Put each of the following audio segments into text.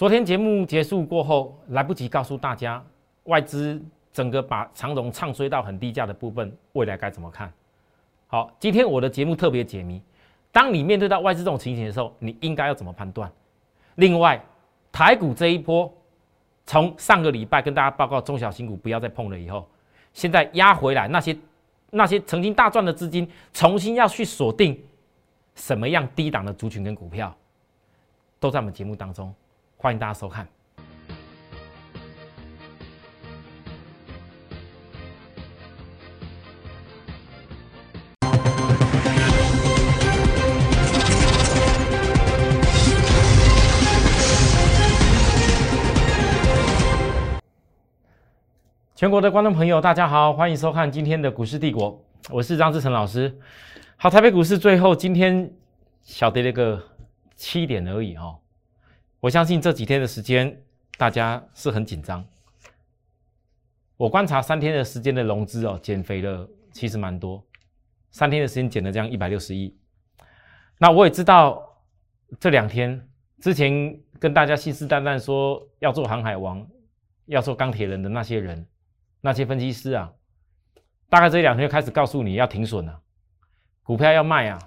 昨天节目结束过后，来不及告诉大家外资整个把长荣唱衰到很低价的部分，未来该怎么看？好，今天我的节目特别解谜。当你面对到外资这种情形的时候，你应该要怎么判断？另外，台股这一波从上个礼拜跟大家报告中小型股不要再碰了以后，现在压回来，那些那些曾经大赚的资金，重新要去锁定什么样低档的族群跟股票，都在我们节目当中，欢迎大家收看。全国的观众朋友，大家好，欢迎收看今天的股市帝国，我是张志成老师。好，台北股市最后今天小跌了个七点而已哦。我相信这几天的时间大家是很紧张。我观察三天的时间的融资哦，减肥了其实蛮多，三天的时间减了这样一百六十亿。那我也知道这两天之前跟大家信誓旦旦说要做航海王，要做钢铁人的那些人。那些分析师啊，大概这两天就开始告诉你要停损了，股票要卖啊，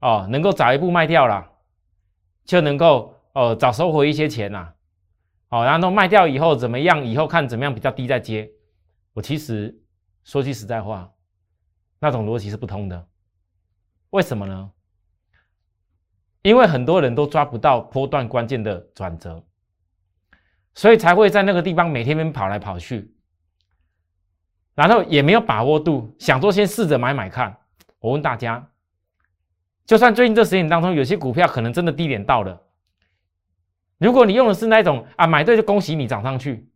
哦，能够早一步卖掉了，就能够哦早收回一些钱呐，哦，然后卖掉以后怎么样？以后看怎么样比较低再接。我其实说句实在话，那种逻辑是不通的。为什么呢？因为很多人都抓不到波段关键的转折，所以才会在那个地方每天边跑来跑去。然后也没有把握度，想说先试着买买看。我问大家，就算最近这十年当中有些股票可能真的低点到了，如果你用的是那种啊买对就恭喜你涨上去，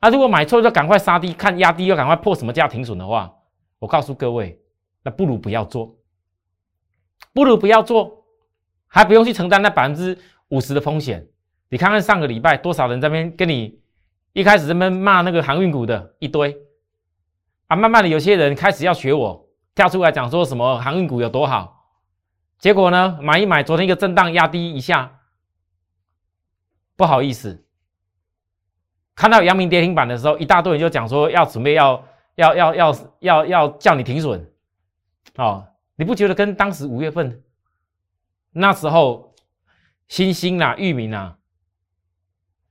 啊如果买错就赶快杀低，看压低又赶快破什么价停损的话，我告诉各位，那不如不要做，不如不要做，还不用去承担那百分之五十的风险。你看看上个礼拜多少人在那边跟你一开始这边骂那个航运股的一堆。啊，慢慢的，有些人开始要学我跳出来讲说什么航运股有多好，结果呢，买一买，昨天一个震荡压低一下，不好意思，看到阳明跌停板的时候，一大堆人就讲说要准备要要要要要要叫你停损，哦，你不觉得跟当时五月份那时候星星啊、域名啊，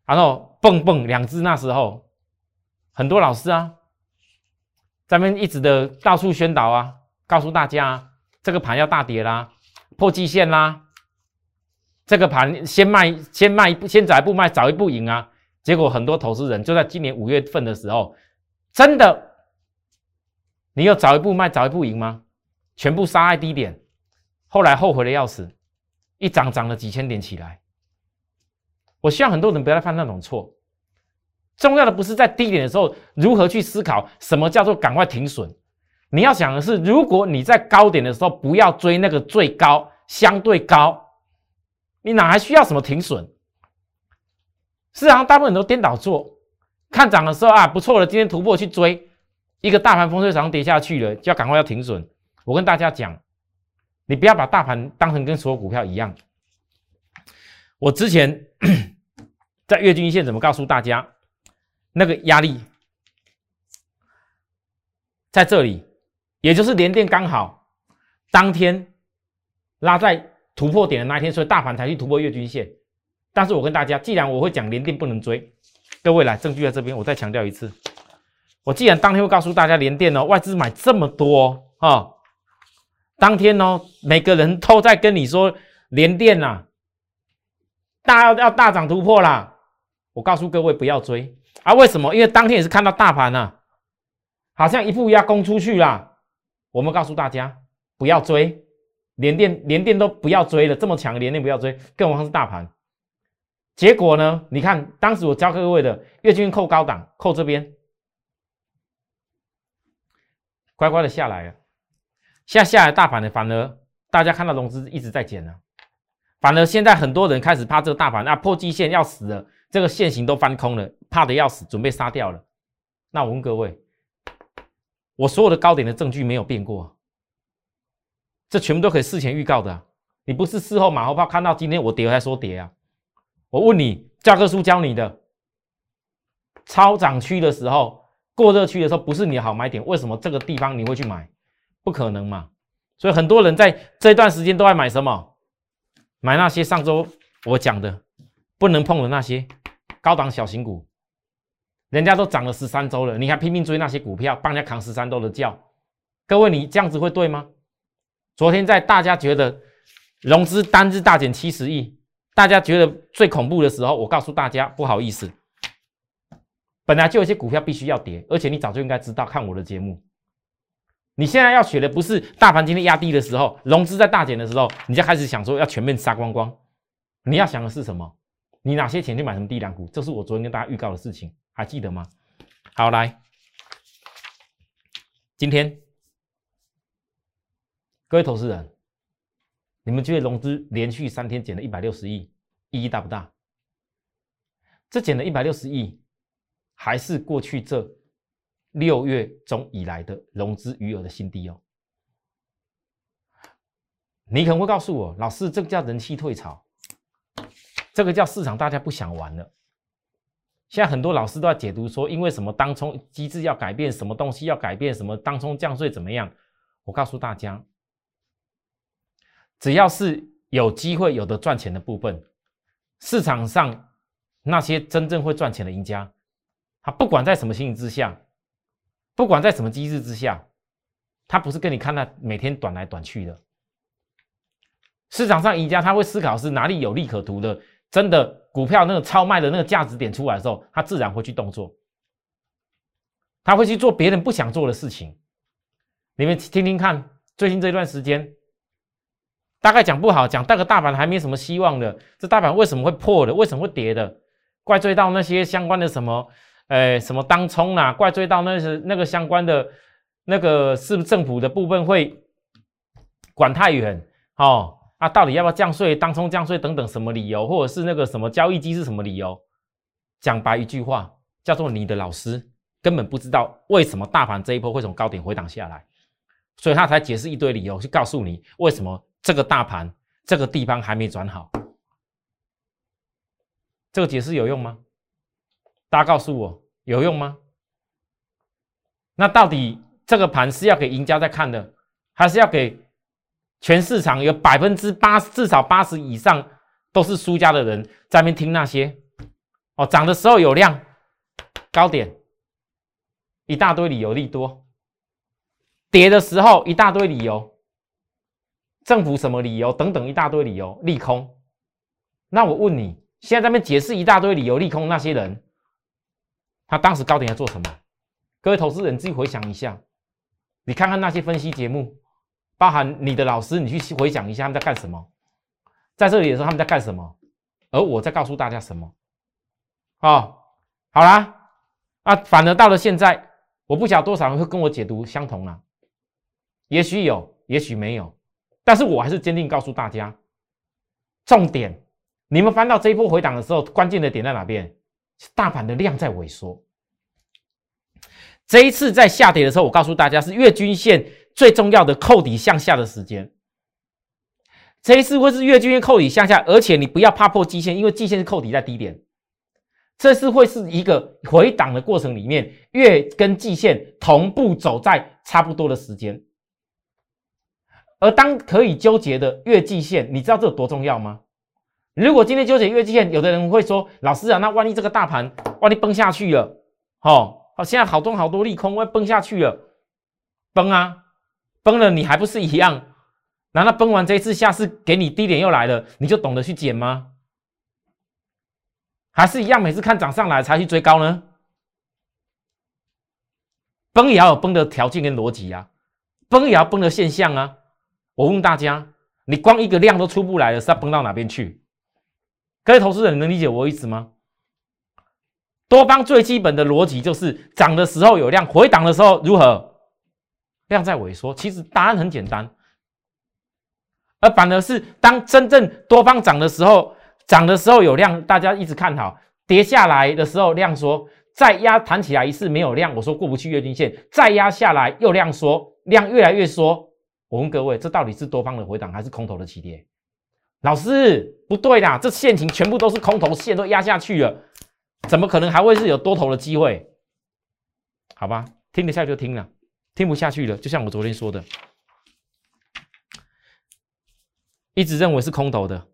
然后蹦蹦两只那时候很多老师啊。咱们一直的到处宣导啊，告诉大家这个盘要大跌啦，破季线啦，这个盘先卖先卖先早一步卖早一步赢啊。结果很多投资人就在今年五月份的时候，真的，你有早一步卖早一步赢吗？全部杀在低点，后来后悔的要死，一涨涨了几千点起来。我希望很多人不要再犯那种错。重要的不是在低点的时候如何去思考什么叫做赶快停损，你要想的是，如果你在高点的时候不要追那个最高相对高，你哪还需要什么停损？市场大部分人都颠倒做，看涨的时候啊不错了，今天突破去追，一个大盘风吹草动跌下去了，就要赶快要停损。我跟大家讲，你不要把大盘当成跟所有股票一样。我之前在月均线怎么告诉大家？那个压力在这里，也就是连电刚好当天拉在突破点的那一天，所以大盘才去突破月均线。但是我跟大家，既然我会讲连电不能追，各位来证据在这边，我再强调一次，我既然当天会告诉大家连电哦，外资买这么多啊，当天哦，每个人都在跟你说连电呐，大要要大涨突破啦，我告诉各位不要追。啊，为什么？因为当天也是看到大盘啊，好像一步要攻出去啦。我们告诉大家不要追，连电连电都不要追了，这么强连电不要追，更何况是大盘。结果呢？你看当时我教各位的月均扣高档，扣这边，乖乖的下来了。下下来大盘的，反而大家看到融资一直在减了，反而现在很多人开始怕这个大盘啊破季线要死了。这个线型都翻空了，怕的要死，准备杀掉了。那我问各位，我所有的高点的证据没有变过，这全部都可以事前预告的。你不是事后马后炮，看到今天我跌才说跌啊？我问你，教科书教你的，超涨区的时候，过热区的时候，不是你的好买点，为什么这个地方你会去买？不可能嘛！所以很多人在这段时间都在买什么？买那些上周我讲的不能碰的那些高档小型股，人家都涨了十三周了，你还拼命追那些股票，帮人家扛十三周的轿。各位，你这样子会对吗？昨天在大家觉得融资单日大减七十亿，大家觉得最恐怖的时候，我告诉大家，不好意思，本来就有些股票必须要跌，而且你早就应该知道，看我的节目。你现在要学的不是大盘今天压低的时候，融资在大减的时候，你就开始想说要全面杀光光。你要想的是什么？你哪些钱去买什么低量股？这是我昨天跟大家预告的事情，还记得吗？好，来，今天各位投资人，你们觉得融资连续三天减了一百六十亿，意义大不大？这减了一百六十亿，还是过去这？六月中以来的融资余额的新低哦，你可能会告诉我，老师，这个叫人气退潮，这个叫市场大家不想玩了。现在很多老师都在解读说，因为什么当冲机制要改变，什么东西要改变，什么当冲降税怎么样？我告诉大家，只要是有机会有的赚钱的部分，市场上那些真正会赚钱的赢家，他不管在什么情形之下。不管在什么机制之下，他不是跟你看那每天短来短去的。市场上赢家他会思考是哪里有利可图的，真的股票那个超卖的那个价值点出来的时候，他自然会去动作，他会去做别人不想做的事情。你们听听看，最近这段时间，大概讲不好，讲大个大盘还没什么希望的，这大盘为什么会破的？为什么会跌的？怪罪到那些相关的什么？哎，什么当冲啦？怪罪到那是那个相关的，那个是不是政府的部分会管太远？哦，啊，到底要不要降税？当冲降税等等什么理由？或者是那个什么交易机是什么理由？讲白一句话，叫做你的老师根本不知道为什么大盘这一波会从高点回档下来，所以他才解释一堆理由去告诉你为什么这个大盘这个地方还没转好。这个解释有用吗？大家告诉我有用吗？那到底这个盘是要给赢家在看的，还是要给全市场有百分之八至少八十以上都是输家的人在那边听那些？哦，涨的时候有量高点，一大堆理由利多；跌的时候一大堆理由，政府什么理由等等一大堆理由利空。那我问你，现在在那边解释一大堆理由利空那些人？他当时高点在做什么？各位投资人自己回想一下，你看看那些分析节目，包含你的老师，你去回想一下他们在干什么。在这里的时候他们在干什么？而我在告诉大家什么？哦，好啦，啊，反而到了现在，我不晓得多少人会跟我解读相同啊。也许有，也许没有，但是我还是坚定告诉大家，重点，你们翻到这一波回档的时候，关键的点在哪边？大盘的量在萎缩，这一次在下跌的时候，我告诉大家是月均线最重要的扣底向下的时间。这一次会是月均线扣底向下，而且你不要怕破季线，因为季线是扣底在低点。这次会是一个回档的过程里面，月跟季线同步走在差不多的时间。而当可以纠结的月季线，你知道这有多重要吗？如果今天纠结月季线，有的人会说：“老师啊，那万一这个大盘万一崩下去了，哦，好，现在好多好多利空，会崩下去了，崩啊，崩了，你还不是一样？难道崩完这一次，下次给你低点又来了，你就懂得去减吗？还是一样，每次看涨上来才去追高呢？崩也要有崩的条件跟逻辑啊，崩也要崩的现象啊。我问大家，你光一个量都出不来了，是要崩到哪边去？各位投资人，能理解我意思吗？多方最基本的逻辑就是涨的时候有量，回档的时候如何？量在萎缩。其实答案很简单，而反而是当真正多方涨的时候，涨的时候有量，大家一直看好；跌下来的时候量缩，再压弹起来一次没有量，我说过不去月均线，再压下来又量缩，量越来越缩。我问各位，这到底是多方的回档还是空头的起跌？老师不对啦，这陷阱全部都是空头线都压下去了，怎么可能还会是有多头的机会？好吧，听得下就听了，听不下去了，就像我昨天说的，一直认为是空头的，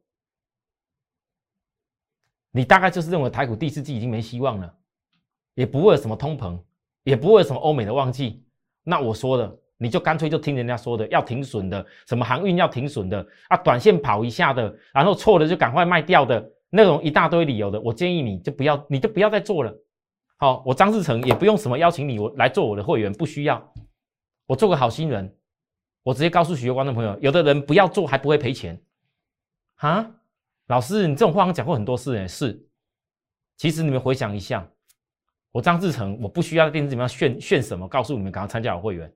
你大概就是认为台股第四季已经没希望了，也不会有什么通膨，也不会有什么欧美的旺季。那我说的，你就干脆就听人家说的，要停损的，什么航运要停损的啊，短线跑一下的，然后错了就赶快卖掉的那种一大堆理由的，我建议你就不要，你就不要再做了。好，我张志成也不用什么邀请你，我来做我的会员不需要。我做个好心人，我直接告诉许多观众朋友，有的人不要做还不会赔钱啊！老师，你这种话我讲过很多次，哎，是。其实你们回想一下，我张志成，我不需要在电视里面炫炫什么，告诉你们赶快参加我会员。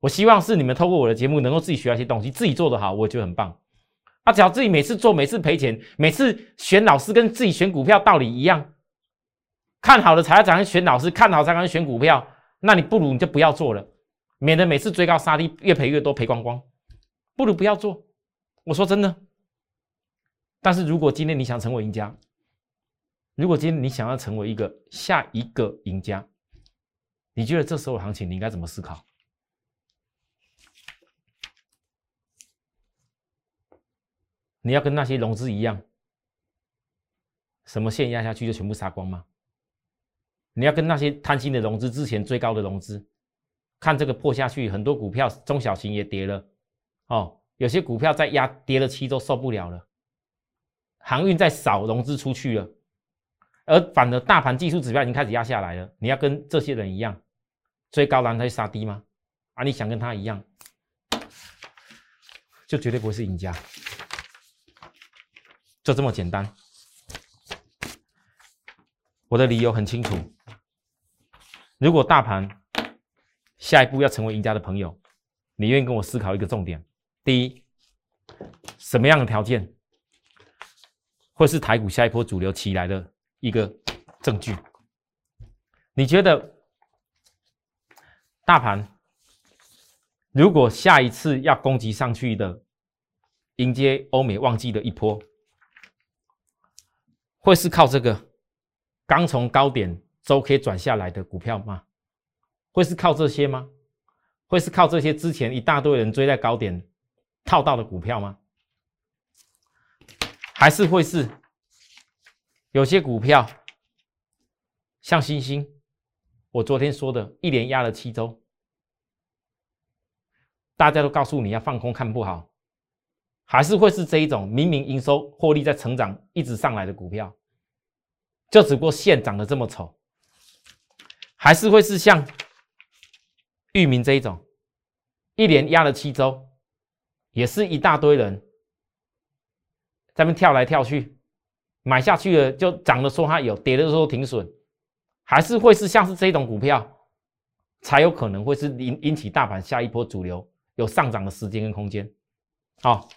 我希望是你们透过我的节目，能够自己学到一些东西，自己做得好，我觉得很棒。啊，只要自己每次做，每次赔钱，每次选老师跟自己选股票道理一样。看好了才要找人选老师，看好才敢选股票，那你不如你就不要做了，免得每次追高杀低，越赔越多，赔光光。不如不要做。我说真的。但是如果今天你想成为赢家，如果今天你想要成为一个下一个赢家，你觉得这时候行情你应该怎么思考？你要跟那些融资一样，什么线压下去就全部杀光吗？你要跟那些贪心的融资之前最高的融资，看这个破下去，很多股票中小型也跌了，哦，有些股票在压跌了七都受不了了，航运在扫融资出去了，而反而大盘技术指标已经开始压下来了。你要跟这些人一样，追高然后去杀低吗？啊，你想跟他一样，就绝对不会是赢家，就这么简单。我的理由很清楚。如果大盘下一步要成为赢家的朋友，你愿意跟我思考一个重点：第一，什么样的条件会是台股下一波主流起来的一个证据？你觉得大盘如果下一次要攻击上去的，迎接欧美旺季的一波，会是靠这个刚从高点？周 K 转下来的股票吗？会是靠这些吗？会是靠这些之前一大堆人追在高点套到的股票吗？还是会是有些股票像星星？我昨天说的一连压了七周，大家都告诉你要放空看不好，还是会是这一种明明营收获利在成长一直上来的股票，就只不过线长得这么丑。还是会是像域名这一种，一连压了七周，也是一大堆人在那跳来跳去，买下去了就涨的说它有，跌的时候停损，还是会是像是这种股票，才有可能会是引引起大盘下一波主流有上涨的时间跟空间。好，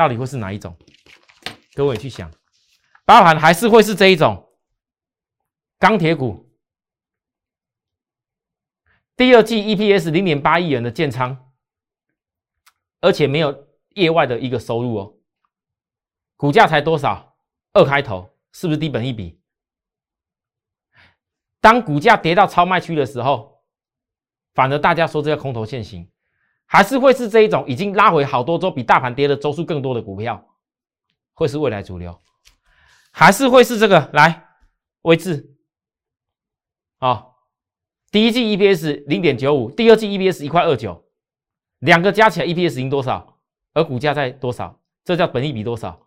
到底会是哪一种？各位去想，包含还是会是这一种钢铁股。第二季 EPS 零点八亿元的建仓，而且没有业外的一个收入哦，股价才多少？二开头，是不是低本一笔？当股价跌到超卖区的时候，反而大家说这叫空头现行，还是会是这一种已经拉回好多周，比大盘跌的周数更多的股票，会是未来主流，还是会是这个来位置？啊？第一季 EPS 零点九五，第二季 EPS 一块二九，两个加起来 EPS 赢多少？而股价在多少？这叫本益比多少？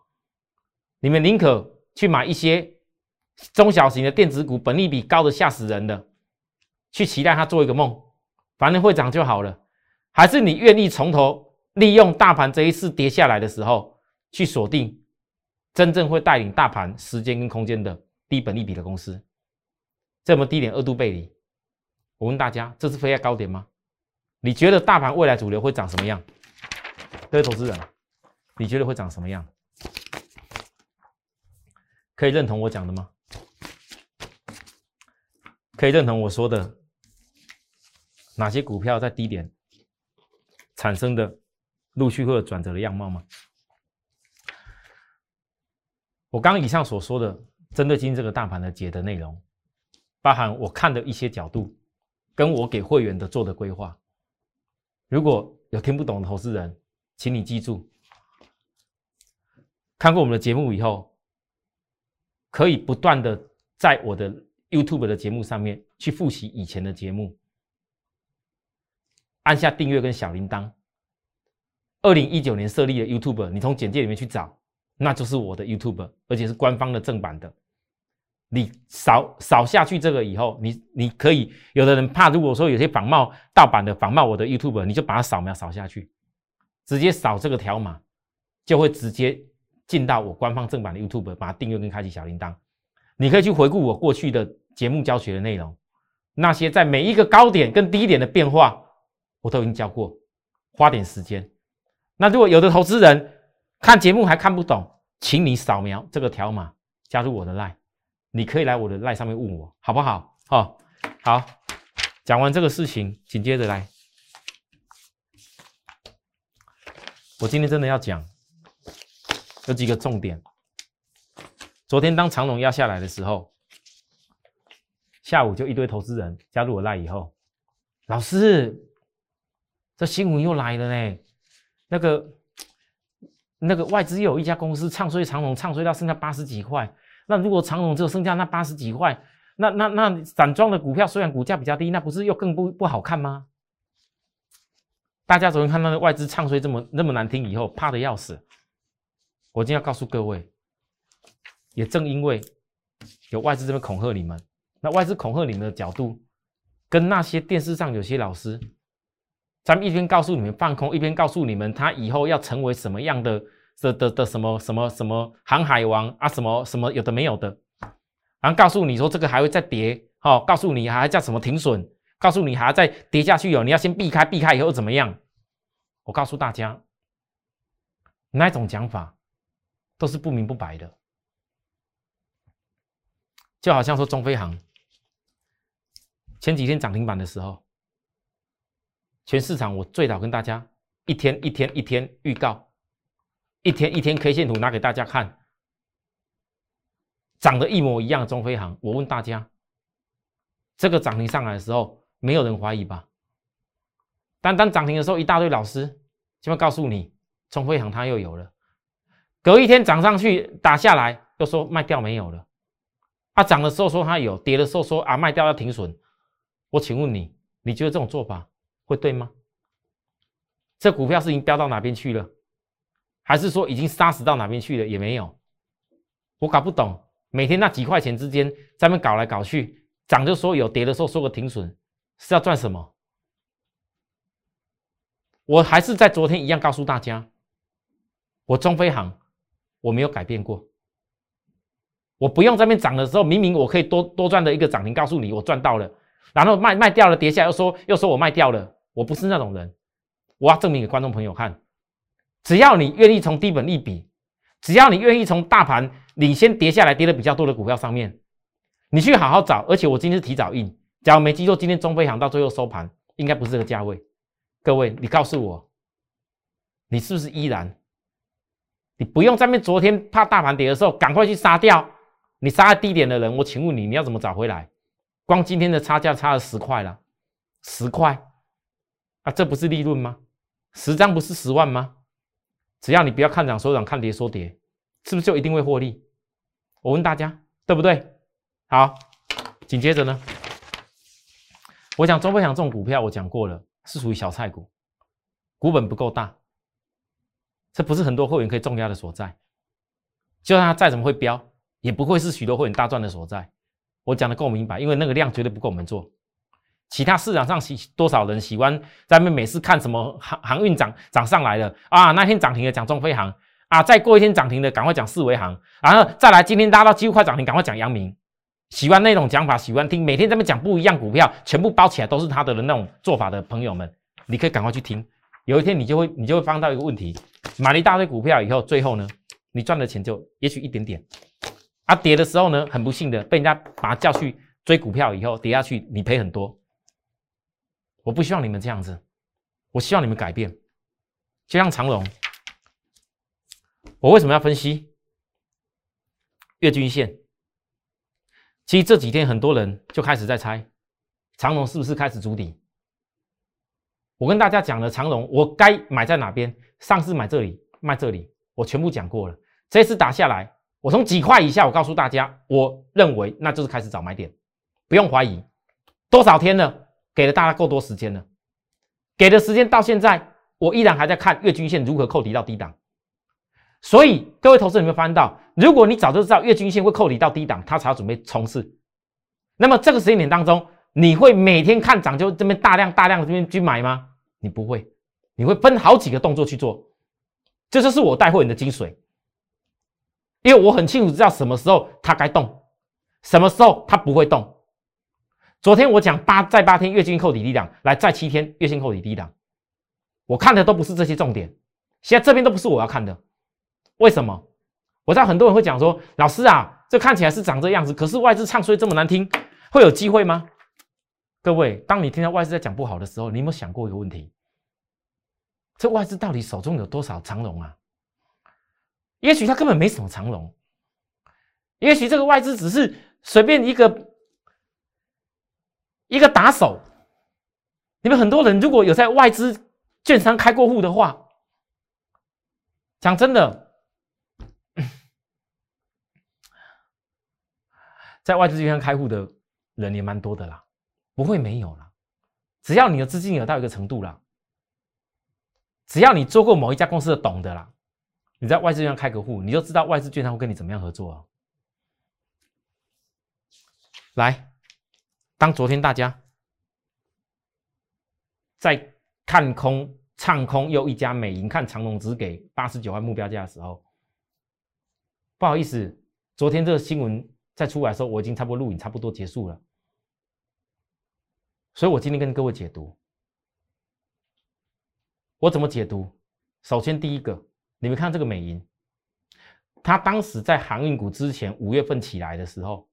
你们宁可去买一些中小型的电子股，本利比高的吓死人的，去期待它做一个梦，反正会涨就好了，还是你愿意从头利用大盘这一次跌下来的时候，去锁定真正会带领大盘时间跟空间的低本利比的公司？这么低点二度背离。我问大家，这是飞在高点吗？你觉得大盘未来主流会长什么样？各位投资人，你觉得会长什么样？可以认同我讲的吗？可以认同我说的哪些股票在低点产生的陆续会有转折的样貌吗？我刚刚以上所说的针对今天这个大盘的解的内容，包含我看的一些角度，跟我给会员的做的规划。如果有听不懂的投资人，请你记住，看过我们的节目以后，可以不断的在我的 YouTube 的节目上面去复习以前的节目，按下订阅跟小铃铛。二零一九年设立的 YouTube，你从简介里面去找。那就是我的 YouTube，而且是官方的正版的。你扫扫下去这个以后，你你可以有的人怕，如果说有些仿冒盗版的仿冒我的 YouTube，你就把它扫描扫下去，直接扫这个条码，就会直接进到我官方正版的 YouTube，把它订阅跟开启小铃铛。你可以去回顾我过去的节目教学的内容，那些在每一个高点跟低点的变化，我都已经教过，花点时间。那如果有的投资人，看节目还看不懂，请你扫描这个条码加入我的 line，你可以来我的 line 上面问我好不好？哦，好，讲完这个事情，紧接着来，我今天真的要讲有几个重点。昨天当长龙压下来的时候，下午就一堆投资人加入我 line 以后，老师，这新闻又来了呢，那个。那个外资又有一家公司唱衰长隆，唱衰到剩下八十几块。那如果长隆只有剩下那八十几块，那那那散装的股票虽然股价比较低，那不是又更不不好看吗？大家昨天看到的外资唱衰这么那么难听以后，怕的要死。我今天要告诉各位，也正因为有外资这边恐吓你们，那外资恐吓你们的角度，跟那些电视上有些老师，咱们一边告诉你们放空，一边告诉你们他以后要成为什么样的。的的的什么什么什么航海王啊，什么什么有的没有的，然后告诉你说这个还会再跌，哦，告诉你还叫什么停损，告诉你还要再跌下去哦，你要先避开，避开以后怎么样？我告诉大家，那种讲法都是不明不白的，就好像说中飞航前几天涨停板的时候，全市场我最早跟大家一天一天一天预告。一天一天 K 线图拿给大家看，长得一模一样的中飞航。我问大家，这个涨停上来的时候，没有人怀疑吧？但当涨停的时候，一大堆老师就会告诉你，中飞航它又有了。隔一天涨上去打下来，又说卖掉没有了。啊，涨的时候说它有，跌的时候说啊卖掉要停损。我请问你，你觉得这种做法会对吗？这股票是已经飙到哪边去了？还是说已经杀死到哪边去了？也没有，我搞不懂。每天那几块钱之间咱们搞来搞去，涨就说有，跌的时候说个停损，是要赚什么？我还是在昨天一样告诉大家，我中飞航我没有改变过，我不用这边涨的时候，明明我可以多多赚的一个涨停，告诉你我赚到了，然后卖卖掉了，跌下又说又说我卖掉了，我不是那种人，我要证明给观众朋友看。只要你愿意从低本利比，只要你愿意从大盘领先跌下来跌的比较多的股票上面，你去好好找。而且我今天是提早印，假如没记错，今天中飞航到最后收盘应该不是这个价位。各位，你告诉我，你是不是依然？你不用在面昨天怕大盘跌的时候赶快去杀掉你杀在低点的人。我请问你，你要怎么找回来？光今天的差价差了十块了，十块啊，这不是利润吗？十张不是十万吗？只要你不要看涨说涨，看跌说跌，是不是就一定会获利？我问大家，对不对？好，紧接着呢，我讲中飞翔这种股票，我讲过了，是属于小菜股，股本不够大，这不是很多会员可以重压的所在。就算它再怎么会飙，也不会是许多会员大赚的所在。我讲的够明白，因为那个量绝对不够我们做。其他市场上喜多少人喜欢在那每次看什么航航运涨涨上来了啊？那天涨停的讲中飞航啊，再过一天涨停的赶快讲四维航，然后再来今天拉到几乎快涨停，赶快讲阳明。喜欢那种讲法，喜欢听每天在那讲不一样股票，全部包起来都是他的那种做法的朋友们，你可以赶快去听。有一天你就会你就会发现到一个问题：买了一大堆股票以后，最后呢，你赚的钱就也许一点点。啊，跌的时候呢，很不幸的被人家把他叫去追股票，以后跌下去你赔很多。我不希望你们这样子，我希望你们改变。就像长龙，我为什么要分析？月均线。其实这几天很多人就开始在猜，长龙是不是开始筑底？我跟大家讲了，长龙我该买在哪边？上次买这里，卖这里，我全部讲过了。这次打下来，我从几块以下，我告诉大家，我认为那就是开始找买点，不用怀疑。多少天了？给了大家够多时间了，给的时间到现在，我依然还在看月均线如何扣底到低档。所以各位投资有没有发现到，如果你早就知道月均线会扣底到低档，它才要准备冲刺，那么这个时间点当中，你会每天看涨就这边大量大量的这边去买吗？你不会，你会分好几个动作去做，这就是我带货人的精髓，因为我很清楚知道什么时候它该动，什么时候它不会动。昨天我讲八在八天月均扣底低档，来在七天月线扣底低档，我看的都不是这些重点，现在这边都不是我要看的，为什么？我知道很多人会讲说，老师啊，这看起来是长这样子，可是外资唱衰这么难听，会有机会吗？各位，当你听到外资在讲不好的时候，你有没有想过一个问题？这外资到底手中有多少长龙啊？也许他根本没什么长龙，也许这个外资只是随便一个。一个打手，你们很多人如果有在外资券商开过户的话，讲真的，在外资券商开户的人也蛮多的啦，不会没有啦。只要你的资金有到一个程度啦，只要你做过某一家公司的懂的啦，你在外资券商开个户，你就知道外资券商会跟你怎么样合作啊。来。当昨天大家在看空、唱空，又一家美银看长隆只给八十九万目标价的时候，不好意思，昨天这个新闻再出来的时候，我已经差不多录影差不多结束了，所以我今天跟各位解读，我怎么解读？首先第一个，你们看这个美银，它当时在航运股之前五月份起来的时候。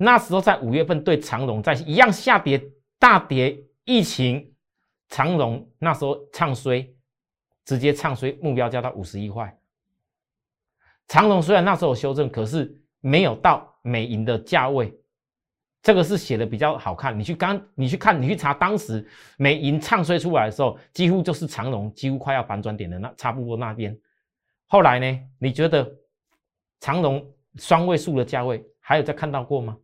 那时候在五月份对长荣在一样下跌大跌，疫情长荣那时候唱衰，直接唱衰目标价到五十一块。长荣虽然那时候修正，可是没有到美银的价位，这个是写的比较好看。你去刚你去看你去查当时美银唱衰出来的时候，几乎就是长荣几乎快要反转点的那差不多那边。后来呢？你觉得长荣双位数的价位还有再看到过吗？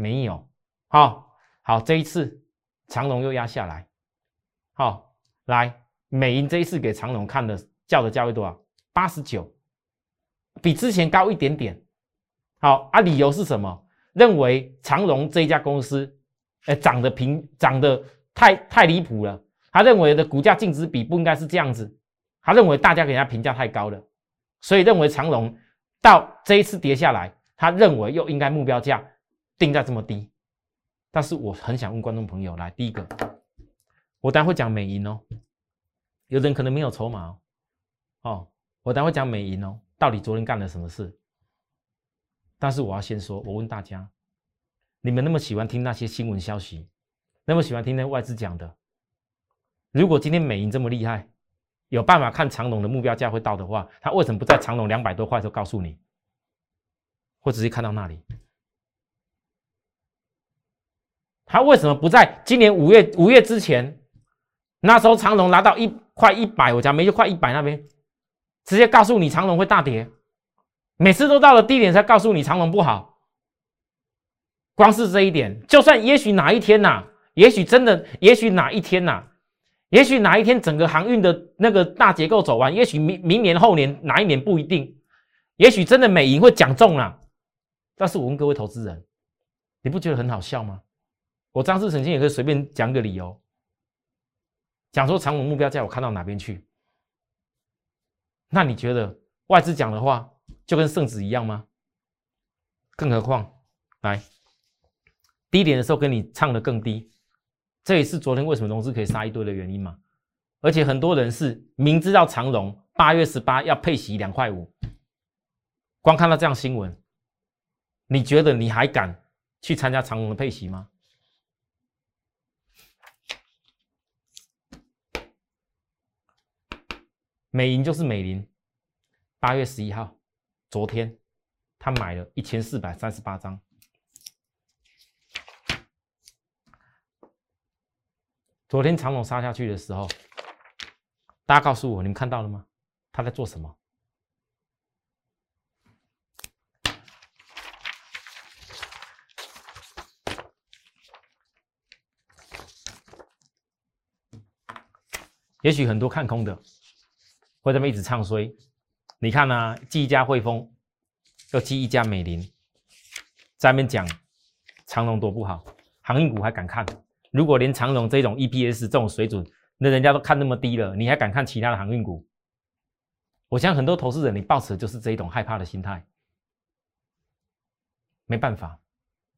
没有，好好这一次长龙又压下来，好来美银这一次给长龙看的叫的价位多少？八十九，比之前高一点点。好啊，理由是什么？认为长龙这一家公司，哎涨得平涨得太太离谱了。他认为的股价净值比不应该是这样子，他认为大家给他评价太高了，所以认为长龙到这一次跌下来，他认为又应该目标价。定在这么低，但是我很想问观众朋友，来第一个，我待会讲美银哦，有人可能没有筹码哦，我待会讲美银哦，到底昨天干了什么事？但是我要先说，我问大家，你们那么喜欢听那些新闻消息，那么喜欢听那外资讲的，如果今天美银这么厉害，有办法看长龙的目标价会到的话，他为什么不在长龙两百多块的时候告诉你，或直接看到那里？他为什么不在今年五月五月之前？那时候长龙拿到一块一百，我讲没就快一百那边，直接告诉你长龙会大跌，每次都到了低点才告诉你长龙不好。光是这一点，就算也许哪一天呐，也许真的，也许哪一天呐，也许哪一天整个航运的那个大结构走完，也许明明年后年哪一年不一定，也许真的美银会讲中了。但是我问各位投资人，你不觉得很好笑吗？我张志曾经也可以随便讲个理由，讲说长稳目标价我看到哪边去？那你觉得外资讲的话就跟圣旨一样吗？更何况，来低点的时候跟你唱的更低，这也是昨天为什么融资可以杀一堆的原因嘛。而且很多人是明知道长荣八月十八要配息两块五，光看到这样新闻，你觉得你还敢去参加长荣的配息吗？美银就是美林，八月十一号，昨天他买了一千四百三十八张。昨天长龙杀下去的时候，大家告诉我，你们看到了吗？他在做什么？也许很多看空的会这么一直唱衰。你看呢？记一家汇丰，又记一家美林，在那边讲长隆多不好，航运股还敢看？如果连长隆这种 EPS 这种水准，那人家都看那么低了，你还敢看其他的航运股？我想很多投资人，你抱持的就是这一种害怕的心态。没办法，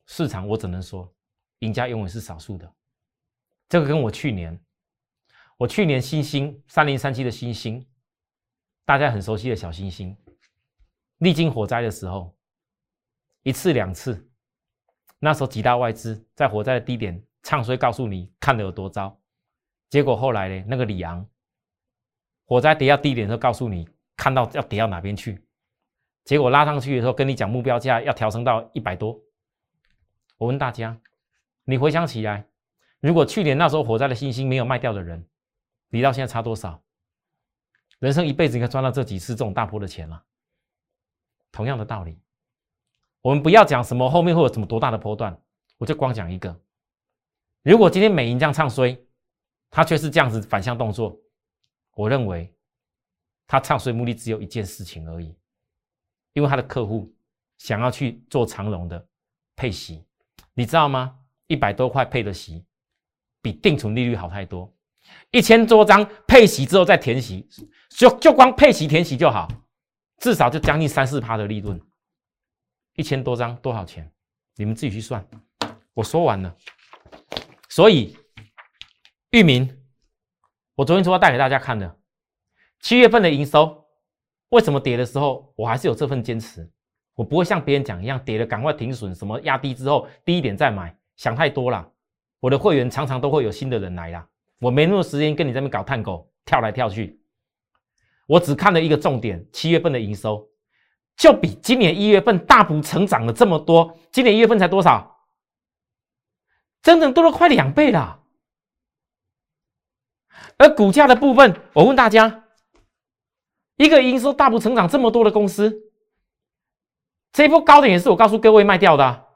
市场我只能说，赢家永远是少数的。这个跟我去年。我去年新星三零三七的星星，大家很熟悉的小星星，历经火灾的时候，一次两次，那时候几大外资在火灾的低点唱衰，告诉你看的有多糟。结果后来呢，那个里昂，火灾跌到低点的时候，告诉你看到要跌到哪边去。结果拉上去的时候，跟你讲目标价要调升到一百多。我问大家，你回想起来，如果去年那时候火灾的星星没有卖掉的人，离到现在差多少？人生一辈子应该赚到这几次这种大波的钱了。同样的道理，我们不要讲什么后面会有什么多大的波段，我就光讲一个。如果今天美银这样唱衰，它却是这样子反向动作，我认为它唱衰目的只有一件事情而已，因为他的客户想要去做长荣的配息，你知道吗？一百多块配的息，比定存利率好太多。一千多张配息之后再填息，就就光配息填息就好，至少就将近三四趴的利润。一千多张多少钱？你们自己去算。我说完了。所以，域名，我昨天说要带给大家看的，七月份的营收，为什么跌的时候我还是有这份坚持？我不会像别人讲一样，跌了赶快停损，什么压低之后低一点再买，想太多了。我的会员常常都会有新的人来啦。我没那么多时间跟你这边搞探狗跳来跳去，我只看了一个重点，七月份的营收就比今年一月份大幅成长了这么多，今年一月份才多少？整整多了快两倍了。而股价的部分，我问大家，一个营收大幅成长这么多的公司，这一波高点也是我告诉各位卖掉的，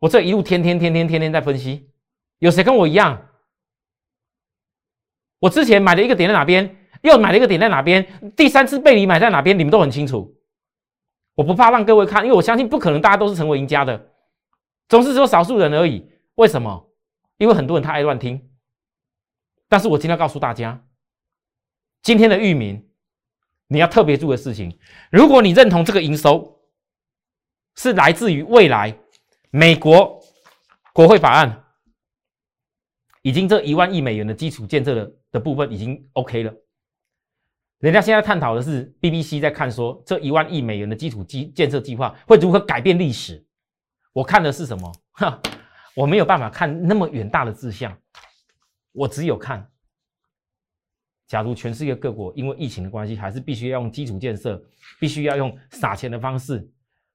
我这一路天天天天天天在分析，有谁跟我一样？我之前买了一个点在哪边，又买了一个点在哪边，第三次被你买在哪边，你们都很清楚。我不怕让各位看，因为我相信不可能大家都是成为赢家的，总是只有少数人而已。为什么？因为很多人他爱乱听。但是我今天要告诉大家，今天的域名，你要特别注意的事情，如果你认同这个营收是来自于未来美国国会法案。已经这一万亿美元的基础建设的的部分已经 OK 了。人家现在探讨的是 BBC 在看说这一万亿美元的基础基建设计划会如何改变历史。我看的是什么？哈，我没有办法看那么远大的志向，我只有看，假如全世界各国因为疫情的关系，还是必须要用基础建设，必须要用撒钱的方式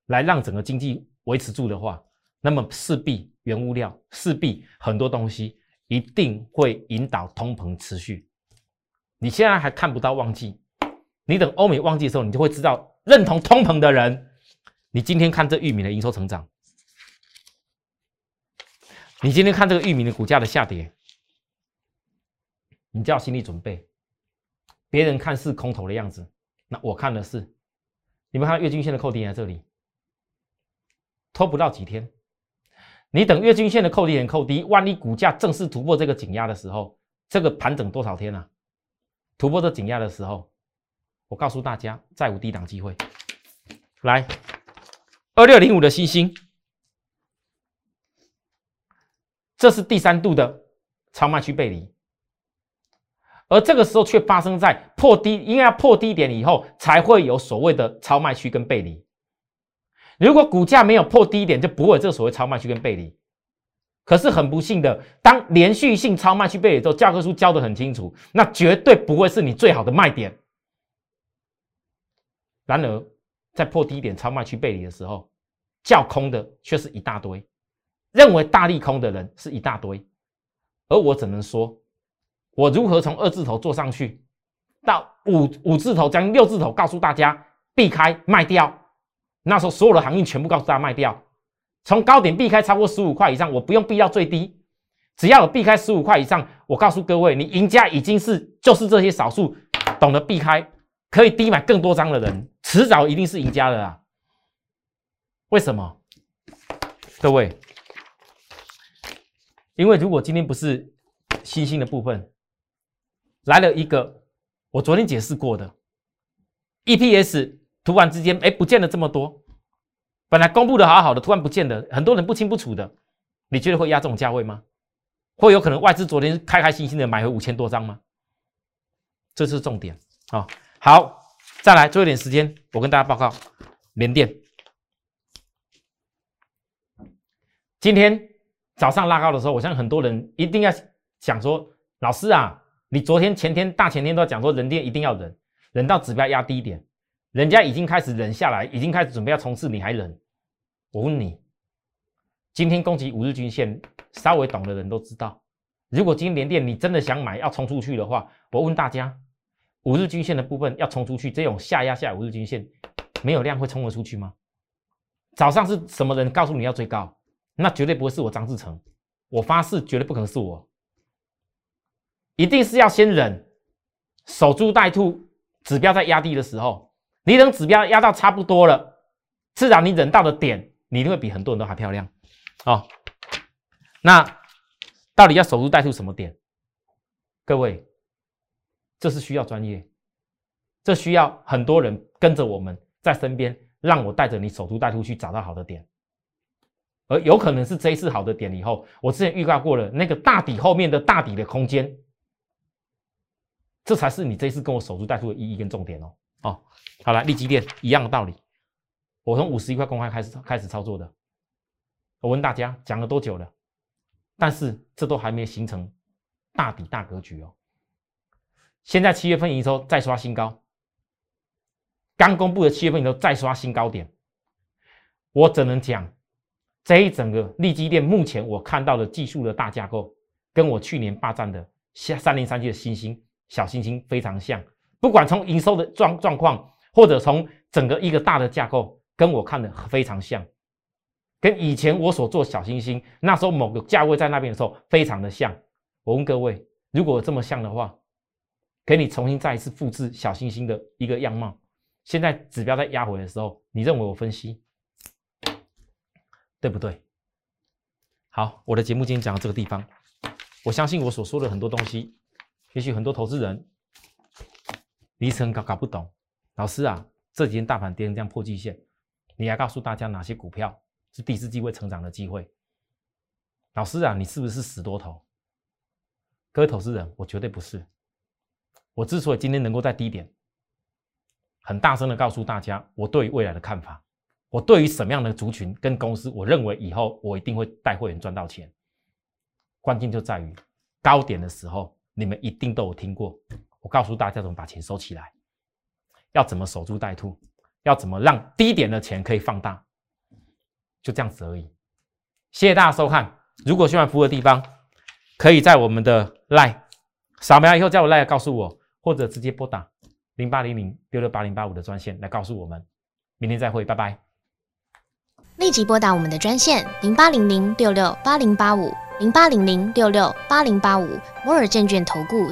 来让整个经济维持住的话，那么势必原物料，势必很多东西。一定会引导通膨持续。你现在还看不到旺季，你等欧美旺季的时候，你就会知道认同通膨的人。你今天看这玉米的营收成长，你今天看这个玉米的股价的下跌，你就要心理准备。别人看是空头的样子，那我看的是，你们看月均线的扣点在这里，拖不到几天。你等月均线的扣低点扣低，万一股价正式突破这个紧压的时候，这个盘整多少天啊？突破这紧压的时候，我告诉大家，再无低档机会。来，二六零五的星星，这是第三度的超卖区背离，而这个时候却发生在破低，应该要破低点以后，才会有所谓的超卖区跟背离。如果股价没有破低点，就不会有这个所谓超卖区跟背离。可是很不幸的，当连续性超卖区背离之后，教科书教的很清楚，那绝对不会是你最好的卖点。然而，在破低点超卖区背离的时候，叫空的却是一大堆，认为大利空的人是一大堆，而我只能说，我如何从二字头做上去，到五五字头将六字头，告诉大家避开卖掉。那时候所有的行业全部告诉大家卖掉，从高点避开超过十五块以上，我不用避到最低，只要有避开十五块以上，我告诉各位，你赢家已经是就是这些少数懂得避开，可以低买更多张的人，迟早一定是赢家的啦。为什么？各位，因为如果今天不是新兴的部分来了一个，我昨天解释过的 EPS。突然之间，哎，不见了这么多，本来公布的好好的，突然不见了，很多人不清不楚的，你觉得会压这种价位吗？会有可能外资昨天开开心心的买回五千多张吗？这是重点啊！好，再来，最后一点时间，我跟大家报告，联电今天早上拉高的时候，我相信很多人一定要想说，老师啊，你昨天、前天、大前天都要讲说，人电一定要忍，忍到指标压低一点。人家已经开始忍下来，已经开始准备要冲刺，你还忍？我问你，今天攻击五日均线，稍微懂的人都知道。如果今天连电你真的想买，要冲出去的话，我问大家，五日均线的部分要冲出去，这种下压下五日均线没有量会冲得出去吗？早上是什么人告诉你要追高？那绝对不会是我张志成，我发誓绝对不可能是我，一定是要先忍，守株待兔，指标在压低的时候。你等指标压到差不多了，自然你忍到的点，你一定会比很多人都还漂亮，哦。那到底要守株待兔什么点？各位，这是需要专业，这需要很多人跟着我们在身边，让我带着你守株待兔去找到好的点，而有可能是这一次好的点以后，我之前预告过了那个大底后面的大底的空间，这才是你这次跟我守株待兔的意义跟重点哦。哦，好了，立基电一样的道理。我从五十一块公开开始开始操作的。我问大家讲了多久了？但是这都还没形成大底大格局哦。现在七月份营收再刷新高，刚公布的七月份营收再刷新高点。我只能讲，这一整个利基电目前我看到的技术的大架构，跟我去年霸占的三三零三七的星星小星星非常像。不管从营收的状状况，或者从整个一个大的架构，跟我看的非常像，跟以前我所做小星星那时候某个价位在那边的时候非常的像。我问各位，如果这么像的话，给你重新再一次复制小星星的一个样貌。现在指标在压回的时候，你认为我分析对不对？好，我的节目今天讲到这个地方，我相信我所说的很多东西，也许很多投资人。离成搞搞不懂，老师啊，这几天大盘跌成这样破季线，你还告诉大家哪些股票是第四季会成长的机会？老师啊，你是不是死多头？各位投资人，我绝对不是。我之所以今天能够在低点很大声的告诉大家我对未来的看法，我对于什么样的族群跟公司，我认为以后我一定会带会员赚到钱。关键就在于高点的时候，你们一定都有听过。我告诉大家怎么把钱收起来，要怎么守株待兔，要怎么让低点的钱可以放大，就这样子而已。谢谢大家收看。如果需要服务的地方，可以在我们的 Line 扫描以后在我 Line 告诉我，或者直接拨打零八零零六六八零八五的专线来告诉我们。明天再会，拜拜。立即拨打我们的专线零八零零六六八零八五。零八零零六六八零八五摩尔证券投顾